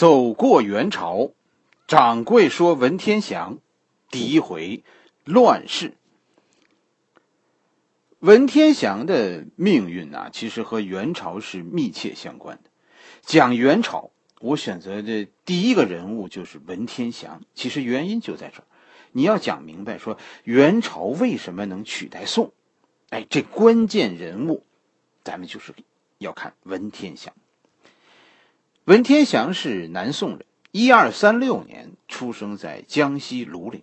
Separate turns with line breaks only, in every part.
走过元朝，掌柜说文天祥，第一回乱世。文天祥的命运呢，其实和元朝是密切相关的。讲元朝，我选择的第一个人物就是文天祥。其实原因就在这儿，你要讲明白，说元朝为什么能取代宋，哎，这关键人物，咱们就是要看文天祥。文天祥是南宋人，一二三六年出生在江西庐陵。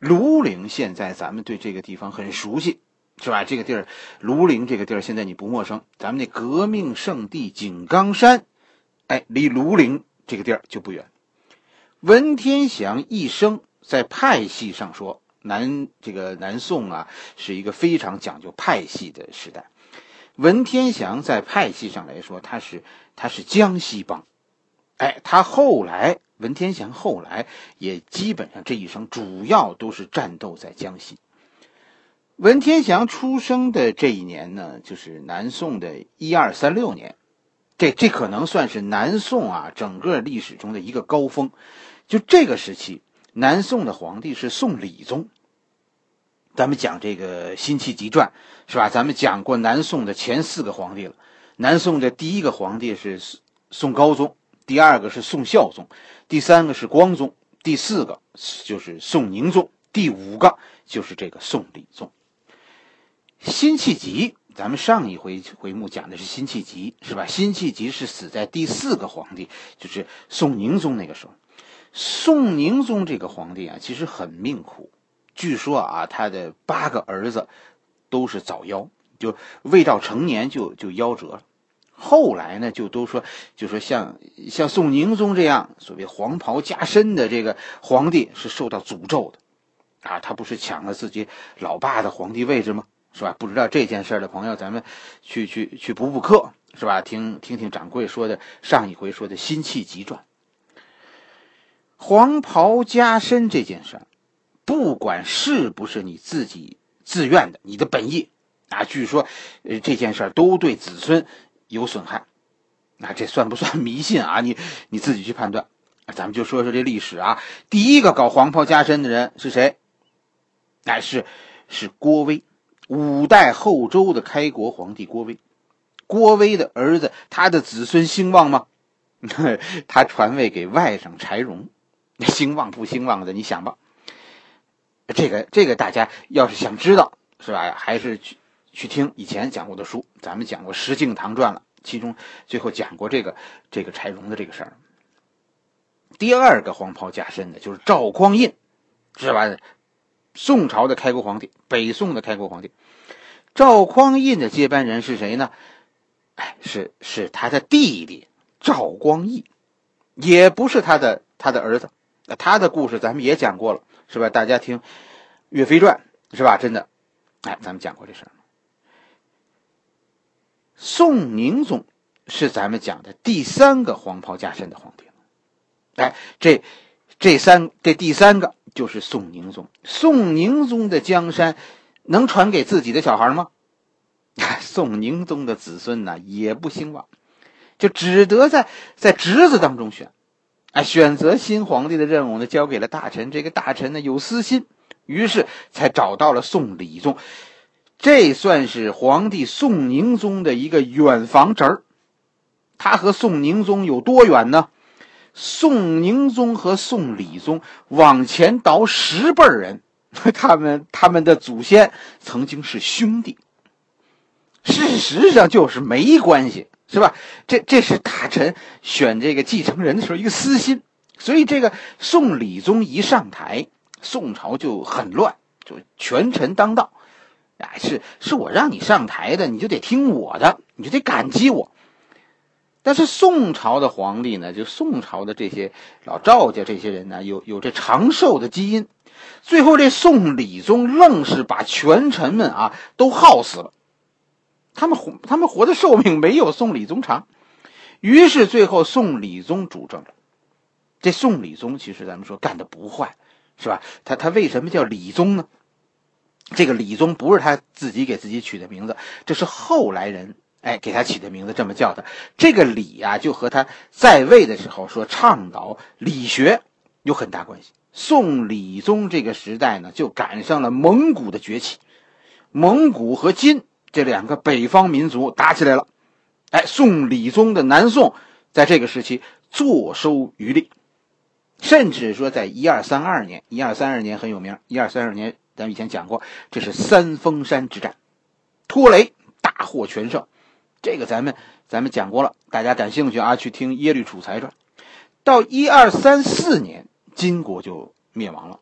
庐陵现在咱们对这个地方很熟悉，是吧？这个地儿，庐陵这个地儿现在你不陌生。咱们那革命圣地井冈山，哎，离庐陵这个地儿就不远。文天祥一生在派系上说，南这个南宋啊，是一个非常讲究派系的时代。文天祥在派系上来说，他是他是江西帮，哎，他后来文天祥后来也基本上这一生主要都是战斗在江西。文天祥出生的这一年呢，就是南宋的一二三六年，这这可能算是南宋啊整个历史中的一个高峰。就这个时期，南宋的皇帝是宋理宗。咱们讲这个《辛弃疾传》，是吧？咱们讲过南宋的前四个皇帝了。南宋的第一个皇帝是宋高宗，第二个是宋孝宗，第三个是光宗，第四个就是宋宁宗，第五个就是这个宋理宗。辛弃疾，咱们上一回回目讲的是辛弃疾，是吧？辛弃疾是死在第四个皇帝，就是宋宁宗那个时候。宋宁宗这个皇帝啊，其实很命苦。据说啊，他的八个儿子都是早夭，就未到成年就就夭折了。后来呢，就都说，就说像像宋宁宗这样所谓黄袍加身的这个皇帝是受到诅咒的，啊，他不是抢了自己老爸的皇帝位置吗？是吧？不知道这件事的朋友，咱们去去去补补课，是吧？听听听掌柜说的上一回说的《辛弃疾传》，黄袍加身这件事儿。不管是不是你自己自愿的，你的本意啊，据说，呃，这件事都对子孙有损害，那这算不算迷信啊？你你自己去判断。咱们就说说这历史啊，第一个搞黄袍加身的人是谁？哎，是是郭威，五代后周的开国皇帝郭威。郭威的儿子，他的子孙兴旺吗？他传位给外甥柴荣，兴旺不兴旺的，你想吧。这个这个大家要是想知道是吧，还是去去听以前讲过的书，咱们讲过《石敬瑭传》了，其中最后讲过这个这个柴荣的这个事儿。第二个黄袍加身的就是赵匡胤，是吧？宋朝的开国皇帝，北宋的开国皇帝，赵匡胤的接班人是谁呢？哎，是是他的弟弟赵光义，也不是他的他的儿子。他的故事咱们也讲过了。是吧？大家听《岳飞传》是吧？真的，哎，咱们讲过这事儿。宋宁宗是咱们讲的第三个黄袍加身的皇帝。哎，这这三这第三个就是宋宁宗。宋宁宗的江山能传给自己的小孩吗？宋宁宗的子孙呢也不兴旺，就只得在在侄子当中选。哎，选择新皇帝的任务呢，交给了大臣。这个大臣呢有私心，于是才找到了宋理宗。这算是皇帝宋宁宗的一个远房侄儿。他和宋宁宗有多远呢？宋宁宗和宋理宗往前倒十辈人，他们他们的祖先曾经是兄弟。事实上就是没关系。是吧？这这是大臣选这个继承人的时候一个私心，所以这个宋理宗一上台，宋朝就很乱，就权臣当道，哎，是是我让你上台的，你就得听我的，你就得感激我。但是宋朝的皇帝呢，就宋朝的这些老赵家这些人呢，有有这长寿的基因，最后这宋理宗愣是把权臣们啊都耗死了。他们活，他们活的寿命没有宋理宗长，于是最后宋理宗主政了。这宋理宗其实咱们说干的不坏，是吧？他他为什么叫理宗呢？这个理宗不是他自己给自己取的名字，这是后来人哎，给他起的名字这么叫的。这个理呀，就和他在位的时候说倡导理学有很大关系。宋理宗这个时代呢，就赶上了蒙古的崛起，蒙古和金这两个北方民族打起来了。哎，宋理宗的南宋在这个时期坐收渔利，甚至说在一二三二年，一二三二年很有名。一二三二年，咱们以前讲过，这是三峰山之战，托雷大获全胜。这个咱们咱们讲过了，大家感兴趣啊，去听《耶律楚材传》。到一二三四年。金国就灭亡了，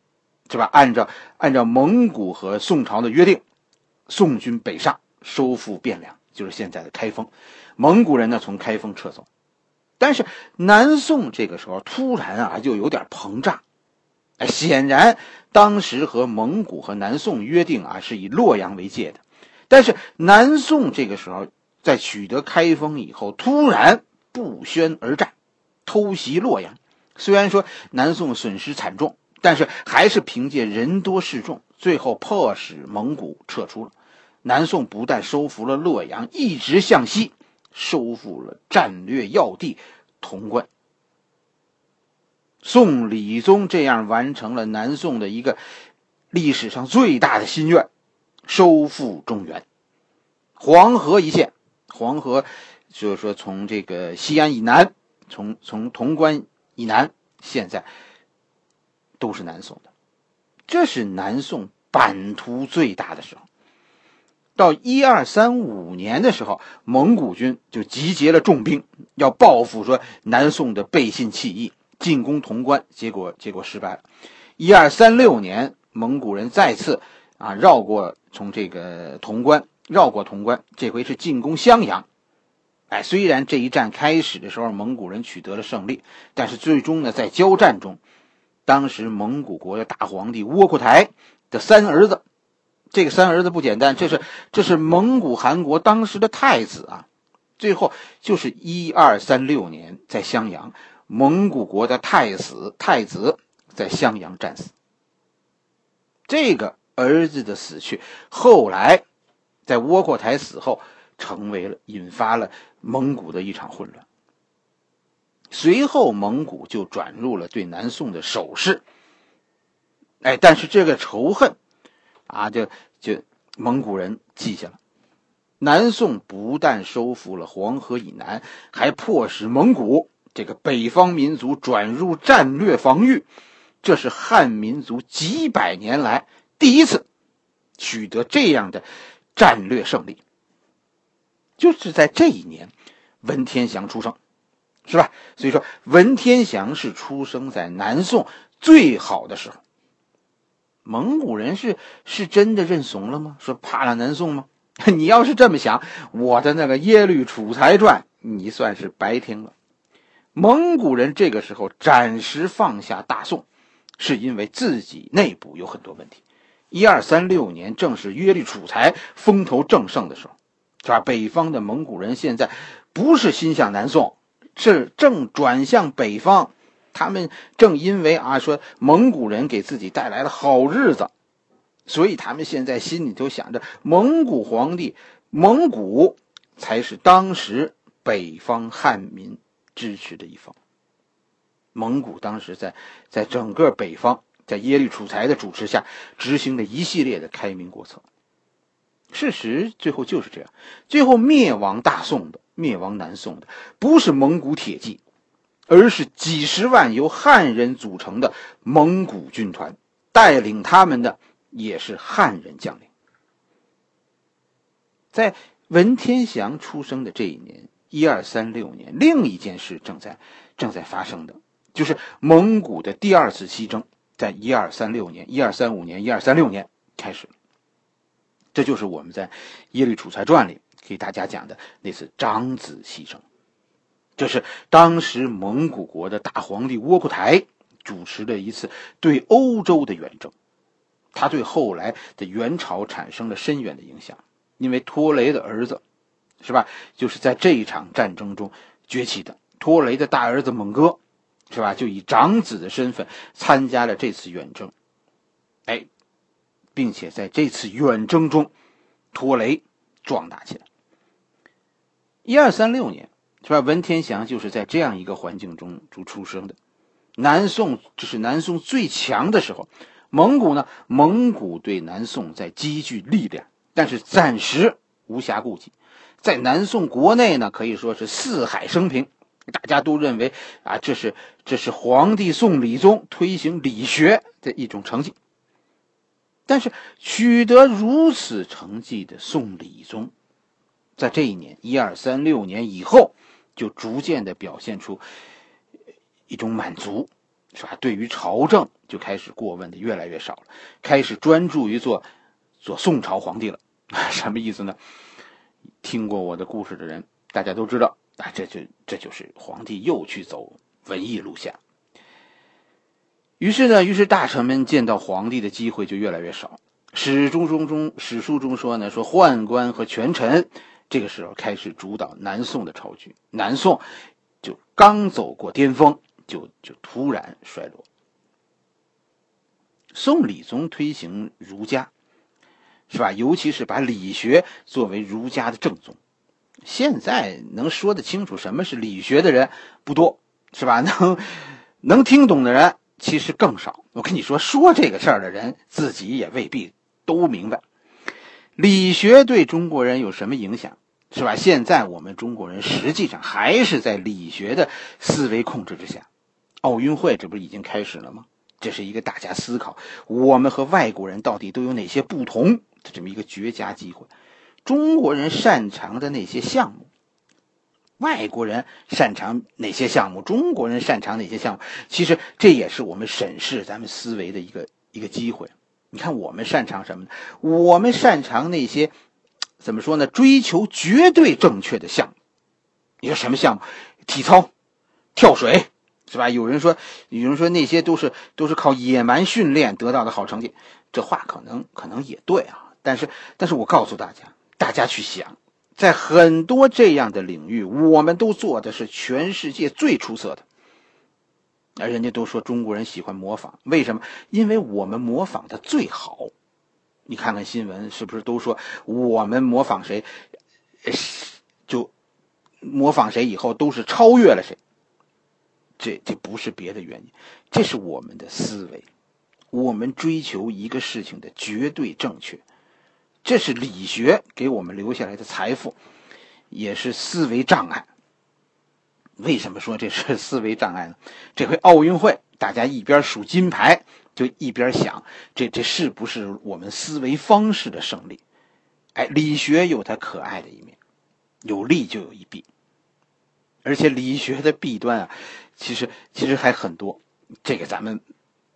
是吧？按照按照蒙古和宋朝的约定，宋军北上收复汴梁，就是现在的开封。蒙古人呢从开封撤走，但是南宋这个时候突然啊就有点膨胀。哎，显然当时和蒙古和南宋约定啊是以洛阳为界的，但是南宋这个时候在取得开封以后，突然不宣而战，偷袭洛阳。虽然说南宋损失惨重，但是还是凭借人多势众，最后迫使蒙古撤出了。南宋不但收复了洛阳，一直向西收复了战略要地潼关。宋理宗这样完成了南宋的一个历史上最大的心愿——收复中原。黄河一线，黄河就是说从这个西安以南，从从潼关。以南现在都是南宋的，这是南宋版图最大的时候。到一二三五年的时候，蒙古军就集结了重兵，要报复说南宋的背信弃义，进攻潼关，结果结果失败了。一二三六年，蒙古人再次啊绕过从这个潼关绕过潼关，这回是进攻襄阳。哎，虽然这一战开始的时候蒙古人取得了胜利，但是最终呢，在交战中，当时蒙古国的大皇帝窝阔台的三儿子，这个三儿子不简单，这是这是蒙古汗国当时的太子啊。最后就是一二三六年在襄阳，蒙古国的太子太子在襄阳战死。这个儿子的死去，后来在窝阔台死后。成为了引发了蒙古的一场混乱。随后，蒙古就转入了对南宋的守势。哎，但是这个仇恨，啊，就就蒙古人记下了。南宋不但收复了黄河以南，还迫使蒙古这个北方民族转入战略防御。这是汉民族几百年来第一次取得这样的战略胜利。就是在这一年，文天祥出生，是吧？所以说，文天祥是出生在南宋最好的时候。蒙古人是是真的认怂了吗？说怕了南宋吗？你要是这么想，我的那个《耶律楚材传》你算是白听了。蒙古人这个时候暂时放下大宋，是因为自己内部有很多问题。一二三六年，正是耶律楚材风头正盛的时候。是吧？北方的蒙古人现在不是心向南宋，是正转向北方。他们正因为啊说蒙古人给自己带来了好日子，所以他们现在心里头想着蒙古皇帝，蒙古才是当时北方汉民支持的一方。蒙古当时在在整个北方，在耶律楚材的主持下，执行了一系列的开明国策。事实最后就是这样，最后灭亡大宋的、灭亡南宋的，不是蒙古铁骑，而是几十万由汉人组成的蒙古军团，带领他们的也是汉人将领。在文天祥出生的这一年，一二三六年，另一件事正在正在发生的，就是蒙古的第二次西征，在一二三六年、一二三五年、一二三六年开始。这就是我们在《耶律楚材传》里给大家讲的那次长子西征，就是当时蒙古国的大皇帝窝阔台主持的一次对欧洲的远征，他对后来的元朝产生了深远的影响。因为托雷的儿子，是吧？就是在这一场战争中崛起的。托雷的大儿子蒙哥，是吧？就以长子的身份参加了这次远征，哎。并且在这次远征中，托雷壮大起来。一二三六年，是吧？文天祥就是在这样一个环境中出出生的。南宋这是南宋最强的时候，蒙古呢，蒙古对南宋在积聚力量，但是暂时无暇顾及。在南宋国内呢，可以说是四海升平，大家都认为啊，这是这是皇帝宋理宗推行理学的一种成绩。但是取得如此成绩的宋理宗，在这一年一二三六年以后，就逐渐的表现出一种满足，是吧？对于朝政就开始过问的越来越少了，开始专注于做做宋朝皇帝了。什么意思呢？听过我的故事的人，大家都知道啊，这就这就是皇帝又去走文艺路线。于是呢，于是大臣们见到皇帝的机会就越来越少。史中中中史书中说呢，说宦官和权臣这个时候开始主导南宋的朝局，南宋就刚走过巅峰，就就突然衰落。宋理宗推行儒家。是吧？尤其是把理学作为儒家的正宗。现在能说得清楚什么是理学的人不多，是吧？能能听懂的人其实更少。我跟你说，说这个事儿的人自己也未必都明白。理学对中国人有什么影响？是吧？现在我们中国人实际上还是在理学的思维控制之下。奥运会这不是已经开始了吗？这是一个大家思考我们和外国人到底都有哪些不同的。这么一个绝佳机会，中国人擅长的那些项目，外国人擅长哪些项目？中国人擅长哪些项目？其实这也是我们审视咱们思维的一个一个机会。你看，我们擅长什么呢？我们擅长那些怎么说呢？追求绝对正确的项目。你说什么项目？体操、跳水，是吧？有人说，有人说那些都是都是靠野蛮训练得到的好成绩。这话可能可能也对啊。但是，但是我告诉大家，大家去想，在很多这样的领域，我们都做的是全世界最出色的。而人家都说中国人喜欢模仿，为什么？因为我们模仿的最好。你看看新闻，是不是都说我们模仿谁，就模仿谁以后都是超越了谁？这这不是别的原因，这是我们的思维，我们追求一个事情的绝对正确。这是理学给我们留下来的财富，也是思维障碍。为什么说这是思维障碍呢？这回奥运会，大家一边数金牌，就一边想，这这是不是我们思维方式的胜利？哎，理学有它可爱的一面，有利就有一弊，而且理学的弊端啊，其实其实还很多。这个咱们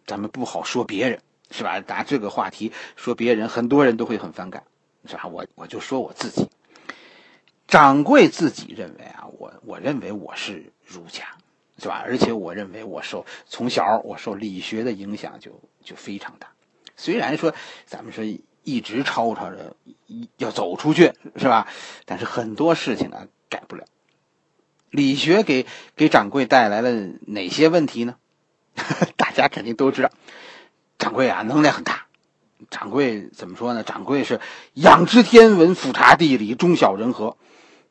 咱们不好说别人。是吧？拿这个话题说别人，很多人都会很反感，是吧？我我就说我自己，掌柜自己认为啊，我我认为我是儒家，是吧？而且我认为我受从小我受理学的影响就就非常大。虽然说咱们说一直吵吵着要走出去，是吧？但是很多事情呢改不了。理学给给掌柜带来了哪些问题呢？大家肯定都知道。掌柜啊，能量很大。掌柜怎么说呢？掌柜是仰知天文，俯察地理，中晓人和，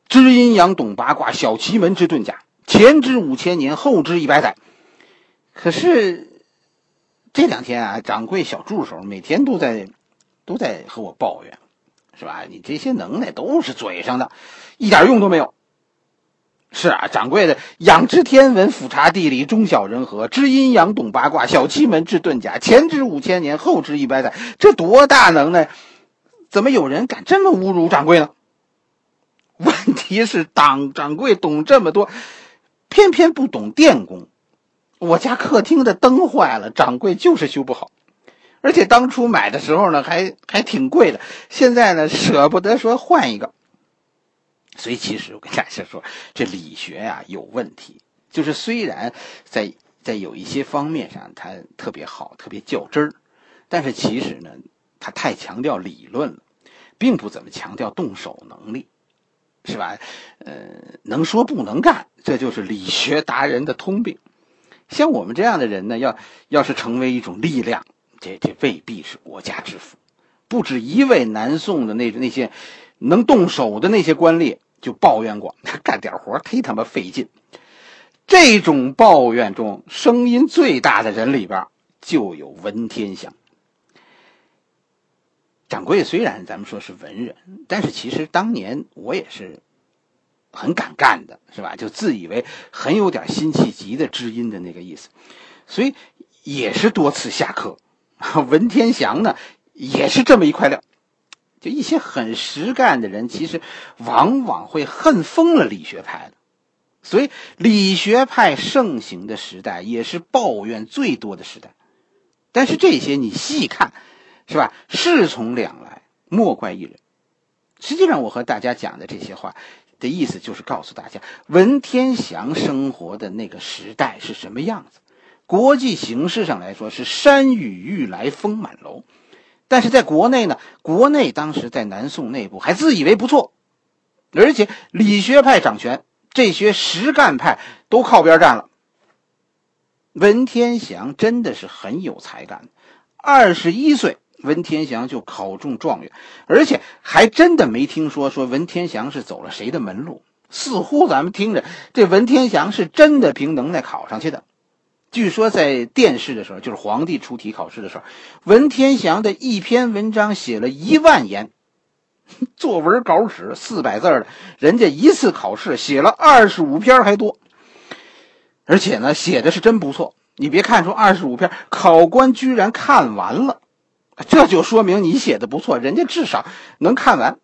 知阴阳，懂八卦，晓奇门之遁甲，前知五千年，后知一百载。可是这两天啊，掌柜小助手每天都在都在和我抱怨，是吧？你这些能耐都是嘴上的，一点用都没有。是啊，掌柜的仰知天文，俯察地理，中晓人和，知阴阳，懂八卦，晓奇门，知遁甲，前知五千年，后知一百载，这多大能耐？怎么有人敢这么侮辱掌柜呢？问题是，当掌柜懂这么多，偏偏不懂电工。我家客厅的灯坏了，掌柜就是修不好，而且当初买的时候呢，还还挺贵的，现在呢，舍不得说换一个。所以，其实我跟大家说，这理学呀有问题。就是虽然在在有一些方面上它特别好，特别较真儿，但是其实呢，它太强调理论了，并不怎么强调动手能力，是吧？呃，能说不能干，这就是理学达人的通病。像我们这样的人呢，要要是成为一种力量，这这未必是国家之福。不止一位南宋的那那些能动手的那些官吏。就抱怨过，干点活忒他妈费劲。这种抱怨中声音最大的人里边，就有文天祥。掌柜虽然咱们说是文人，但是其实当年我也是很敢干的，是吧？就自以为很有点辛弃疾的知音的那个意思，所以也是多次下课。文天祥呢，也是这么一块料。就一些很实干的人，其实往往会恨疯了理学派的。所以，理学派盛行的时代，也是抱怨最多的时代。但是这些你细看，是吧？事从两来，莫怪一人。实际上，我和大家讲的这些话的意思，就是告诉大家，文天祥生活的那个时代是什么样子。国际形势上来说，是山雨欲来风满楼。但是在国内呢，国内当时在南宋内部还自以为不错，而且理学派掌权。这些实干派都靠边站了。文天祥真的是很有才干，二十一岁，文天祥就考中状元，而且还真的没听说说文天祥是走了谁的门路。似乎咱们听着，这文天祥是真的凭能耐考上去的。据说在殿试的时候，就是皇帝出题考试的时候，文天祥的一篇文章写了一万言。作文稿纸四百字的，人家一次考试写了二十五篇还多，而且呢，写的是真不错。你别看出二十五篇，考官居然看完了，这就说明你写的不错，人家至少能看完。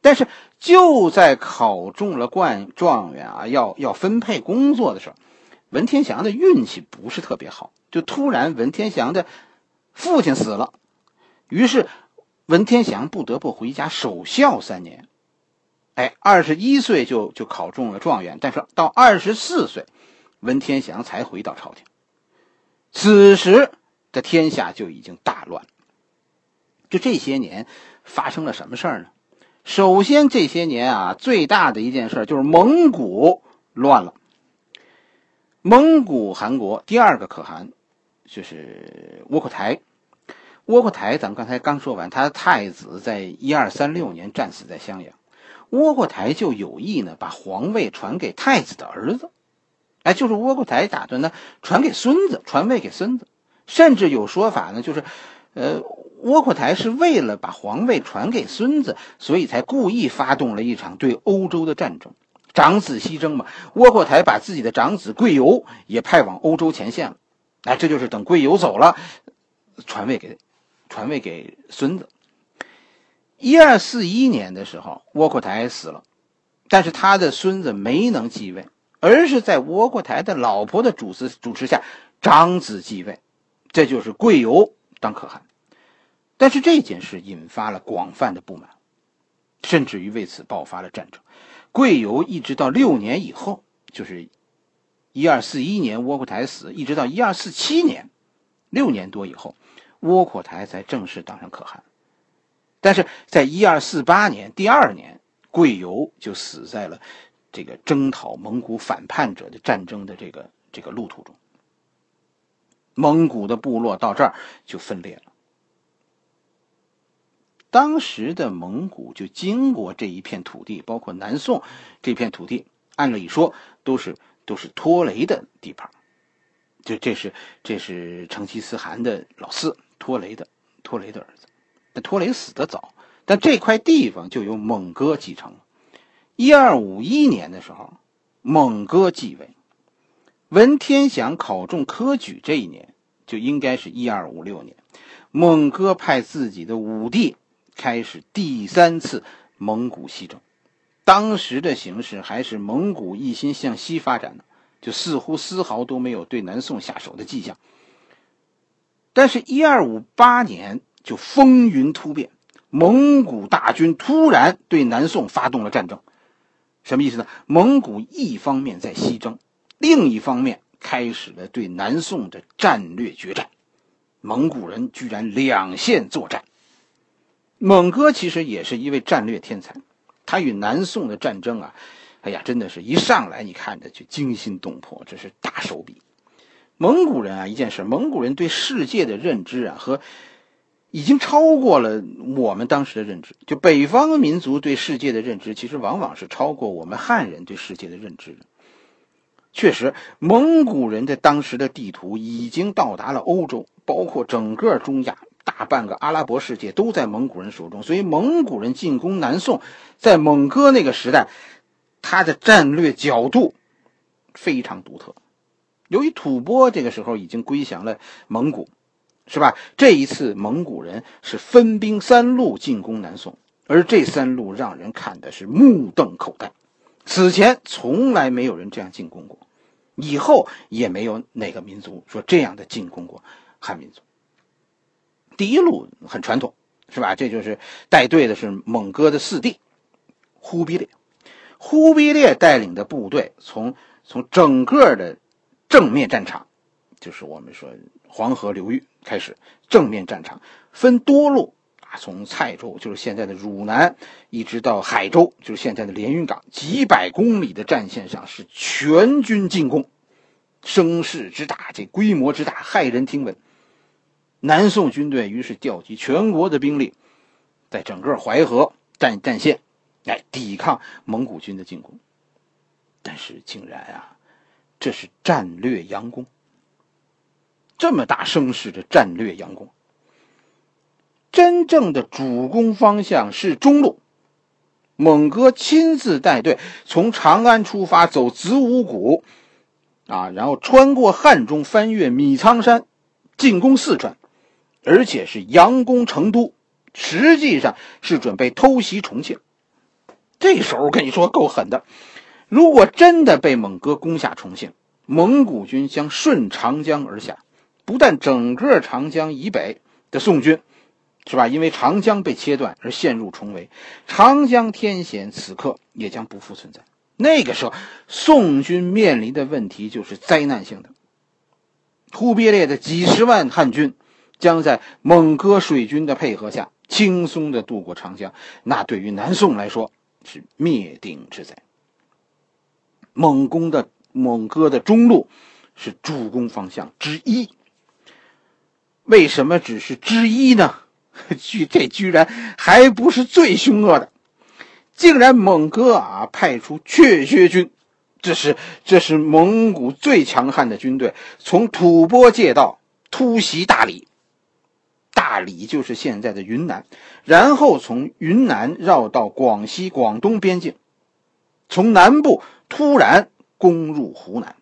但是就在考中了冠状元啊，要要分配工作的时候，文天祥的运气不是特别好，就突然文天祥的父亲死了，于是。文天祥不得不回家守孝三年，哎，二十一岁就就考中了状元，但是到二十四岁，文天祥才回到朝廷。此时的天下就已经大乱。就这些年发生了什么事儿呢？首先，这些年啊，最大的一件事就是蒙古乱了。蒙古汗国第二个可汗就是窝阔台。窝阔台，咱刚才刚说完，他的太子在一二三六年战死在襄阳，窝阔台就有意呢把皇位传给太子的儿子，哎，就是窝阔台打算呢传给孙子，传位给孙子，甚至有说法呢，就是，呃，窝阔台是为了把皇位传给孙子，所以才故意发动了一场对欧洲的战争，长子西征嘛。窝阔台把自己的长子贵由也派往欧洲前线了，哎，这就是等贵由走了，传位给。传位给孙子。一二四一年的时候，窝阔台死了，但是他的孙子没能继位，而是在窝阔台的老婆的主持主持下，长子继位，这就是贵由当可汗。但是这件事引发了广泛的不满，甚至于为此爆发了战争。贵由一直到六年以后，就是一二四一年窝阔台死，一直到一二四七年，六年多以后。窝阔台才正式当上可汗，但是在一二四八年第二年，贵由就死在了这个征讨蒙古反叛者的战争的这个这个路途中。蒙古的部落到这儿就分裂了。当时的蒙古就经过这一片土地，包括南宋这片土地，按理说都是都是拖雷的地盘，就这是这是成吉思汗的老四。托雷的，托雷的儿子，但托雷死得早，但这块地方就由蒙哥继承了。一二五一年的时候，蒙哥继位，文天祥考中科举这一年，就应该是一二五六年。蒙哥派自己的五弟开始第三次蒙古西征，当时的形势还是蒙古一心向西发展的，就似乎丝毫都没有对南宋下手的迹象。但是，一二五八年就风云突变，蒙古大军突然对南宋发动了战争，什么意思呢？蒙古一方面在西征，另一方面开始了对南宋的战略决战，蒙古人居然两线作战。蒙哥其实也是一位战略天才，他与南宋的战争啊，哎呀，真的是一上来你看着就惊心动魄，这是大手笔。蒙古人啊，一件事，蒙古人对世界的认知啊，和已经超过了我们当时的认知。就北方民族对世界的认知，其实往往是超过我们汉人对世界的认知的。确实，蒙古人的当时的地图已经到达了欧洲，包括整个中亚，大半个阿拉伯世界都在蒙古人手中。所以，蒙古人进攻南宋，在蒙哥那个时代，他的战略角度非常独特。由于吐蕃这个时候已经归降了蒙古，是吧？这一次蒙古人是分兵三路进攻南宋，而这三路让人看的是目瞪口呆。此前从来没有人这样进攻过，以后也没有哪个民族说这样的进攻过汉民族。第一路很传统，是吧？这就是带队的是蒙哥的四弟忽必烈，忽必烈带领的部队从从整个的。正面战场，就是我们说黄河流域开始正面战场，分多路，从蔡州就是现在的汝南，一直到海州就是现在的连云港，几百公里的战线上是全军进攻，声势之大，这规模之大，骇人听闻。南宋军队于是调集全国的兵力，在整个淮河战战线来抵抗蒙古军的进攻，但是竟然啊。这是战略佯攻，这么大声势的战略佯攻，真正的主攻方向是中路。蒙哥亲自带队从长安出发，走子午谷，啊，然后穿过汉中，翻越米仓山，进攻四川，而且是佯攻成都，实际上是准备偷袭重庆。这手我跟你说够狠的。如果真的被蒙哥攻下重庆，蒙古军将顺长江而下，不但整个长江以北的宋军，是吧？因为长江被切断而陷入重围，长江天险此刻也将不复存在。那个时候，宋军面临的问题就是灾难性的。忽必烈的几十万汉军将在蒙哥水军的配合下轻松的渡过长江，那对于南宋来说是灭顶之灾。蒙攻的蒙哥的中路是主攻方向之一。为什么只是之一呢？居这居然还不是最凶恶的，竟然蒙哥啊派出雀薛军，这是这是蒙古最强悍的军队，从吐蕃借道突袭大理。大理就是现在的云南，然后从云南绕到广西、广东边境，从南部。突然攻入湖南，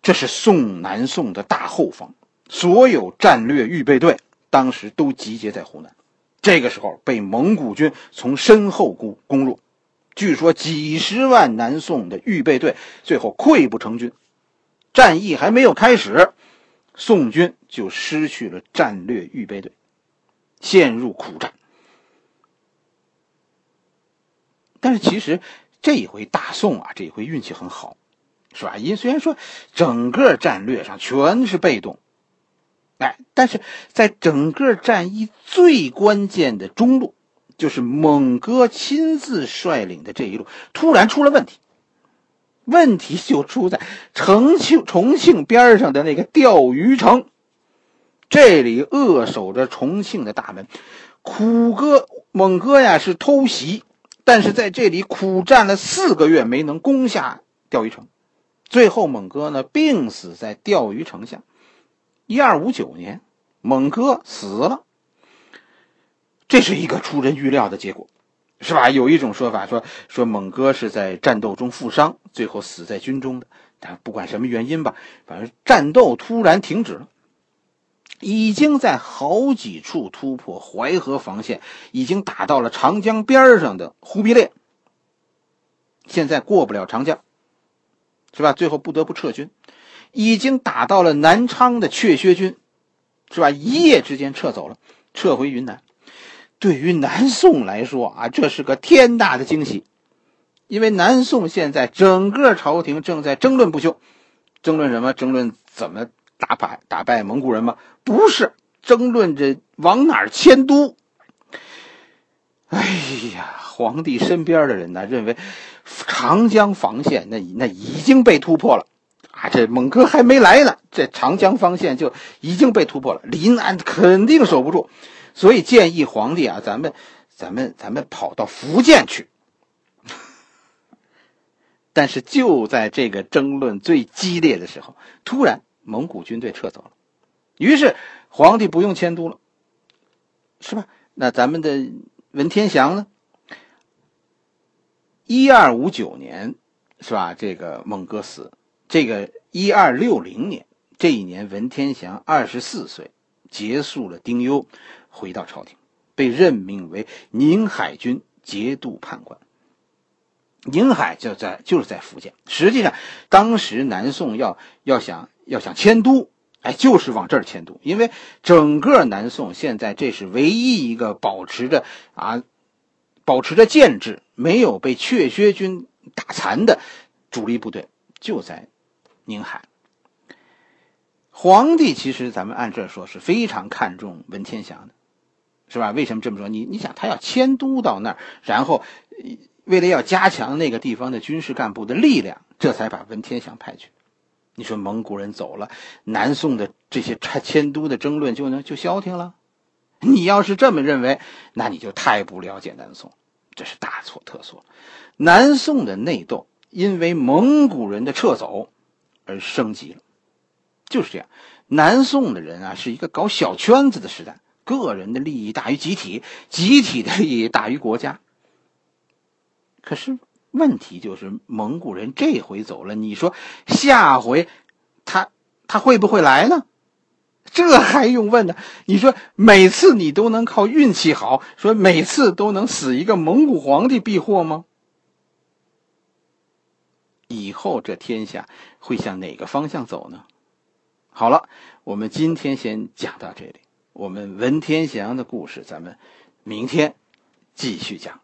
这是宋南宋的大后方，所有战略预备队当时都集结在湖南。这个时候被蒙古军从身后攻攻入，据说几十万南宋的预备队最后溃不成军。战役还没有开始，宋军就失去了战略预备队，陷入苦战。但是其实。这一回大宋啊，这一回运气很好，是吧？因虽然说整个战略上全是被动，哎，但是在整个战役最关键的中路，就是蒙哥亲自率领的这一路，突然出了问题。问题就出在重庆重庆边上的那个钓鱼城，这里扼守着重庆的大门，苦哥蒙哥呀是偷袭。但是在这里苦战了四个月，没能攻下钓鱼城，最后蒙哥呢病死在钓鱼城下。一二五九年，蒙哥死了。这是一个出人预料的结果，是吧？有一种说法说说蒙哥是在战斗中负伤，最后死在军中的。但不管什么原因吧，反正战斗突然停止了。已经在好几处突破淮河防线，已经打到了长江边上的忽必烈，现在过不了长江，是吧？最后不得不撤军。已经打到了南昌的雀薛军，是吧？一夜之间撤走了，撤回云南。对于南宋来说啊，这是个天大的惊喜，因为南宋现在整个朝廷正在争论不休，争论什么？争论怎么？打败打败蒙古人吗？不是，争论着往哪儿迁都。哎呀，皇帝身边的人呢，认为长江防线那那已经被突破了，这蒙哥还没来呢，这长江防线就已经被突破了，临安肯定守不住，所以建议皇帝啊，咱们咱们咱们跑到福建去。但是就在这个争论最激烈的时候，突然蒙古军队撤走了，于是皇帝不用迁都了，是吧？那咱们的文天祥呢？一二五九年，是吧？这个蒙哥死，这个一二六零年这一年，文天祥二十四岁，结束了丁忧，回到朝廷，被任命为宁海军节度判官。宁海就在就是在福建。实际上，当时南宋要要想要想迁都，哎，就是往这儿迁都，因为整个南宋现在这是唯一一个保持着啊，保持着建制，没有被阙薛军打残的主力部队，就在宁海。皇帝其实咱们按这说是非常看重文天祥的，是吧？为什么这么说？你你想，他要迁都到那儿，然后。为了要加强那个地方的军事干部的力量，这才把文天祥派去。你说蒙古人走了，南宋的这些迁都的争论就能就消停了？你要是这么认为，那你就太不了解南宋，这是大错特错。南宋的内斗因为蒙古人的撤走而升级了，就是这样。南宋的人啊，是一个搞小圈子的时代，个人的利益大于集体，集体的利益大于国家。可是问题就是，蒙古人这回走了，你说下回他他会不会来呢？这还用问呢？你说每次你都能靠运气好，说每次都能死一个蒙古皇帝避祸吗？以后这天下会向哪个方向走呢？好了，我们今天先讲到这里，我们文天祥的故事，咱们明天继续讲。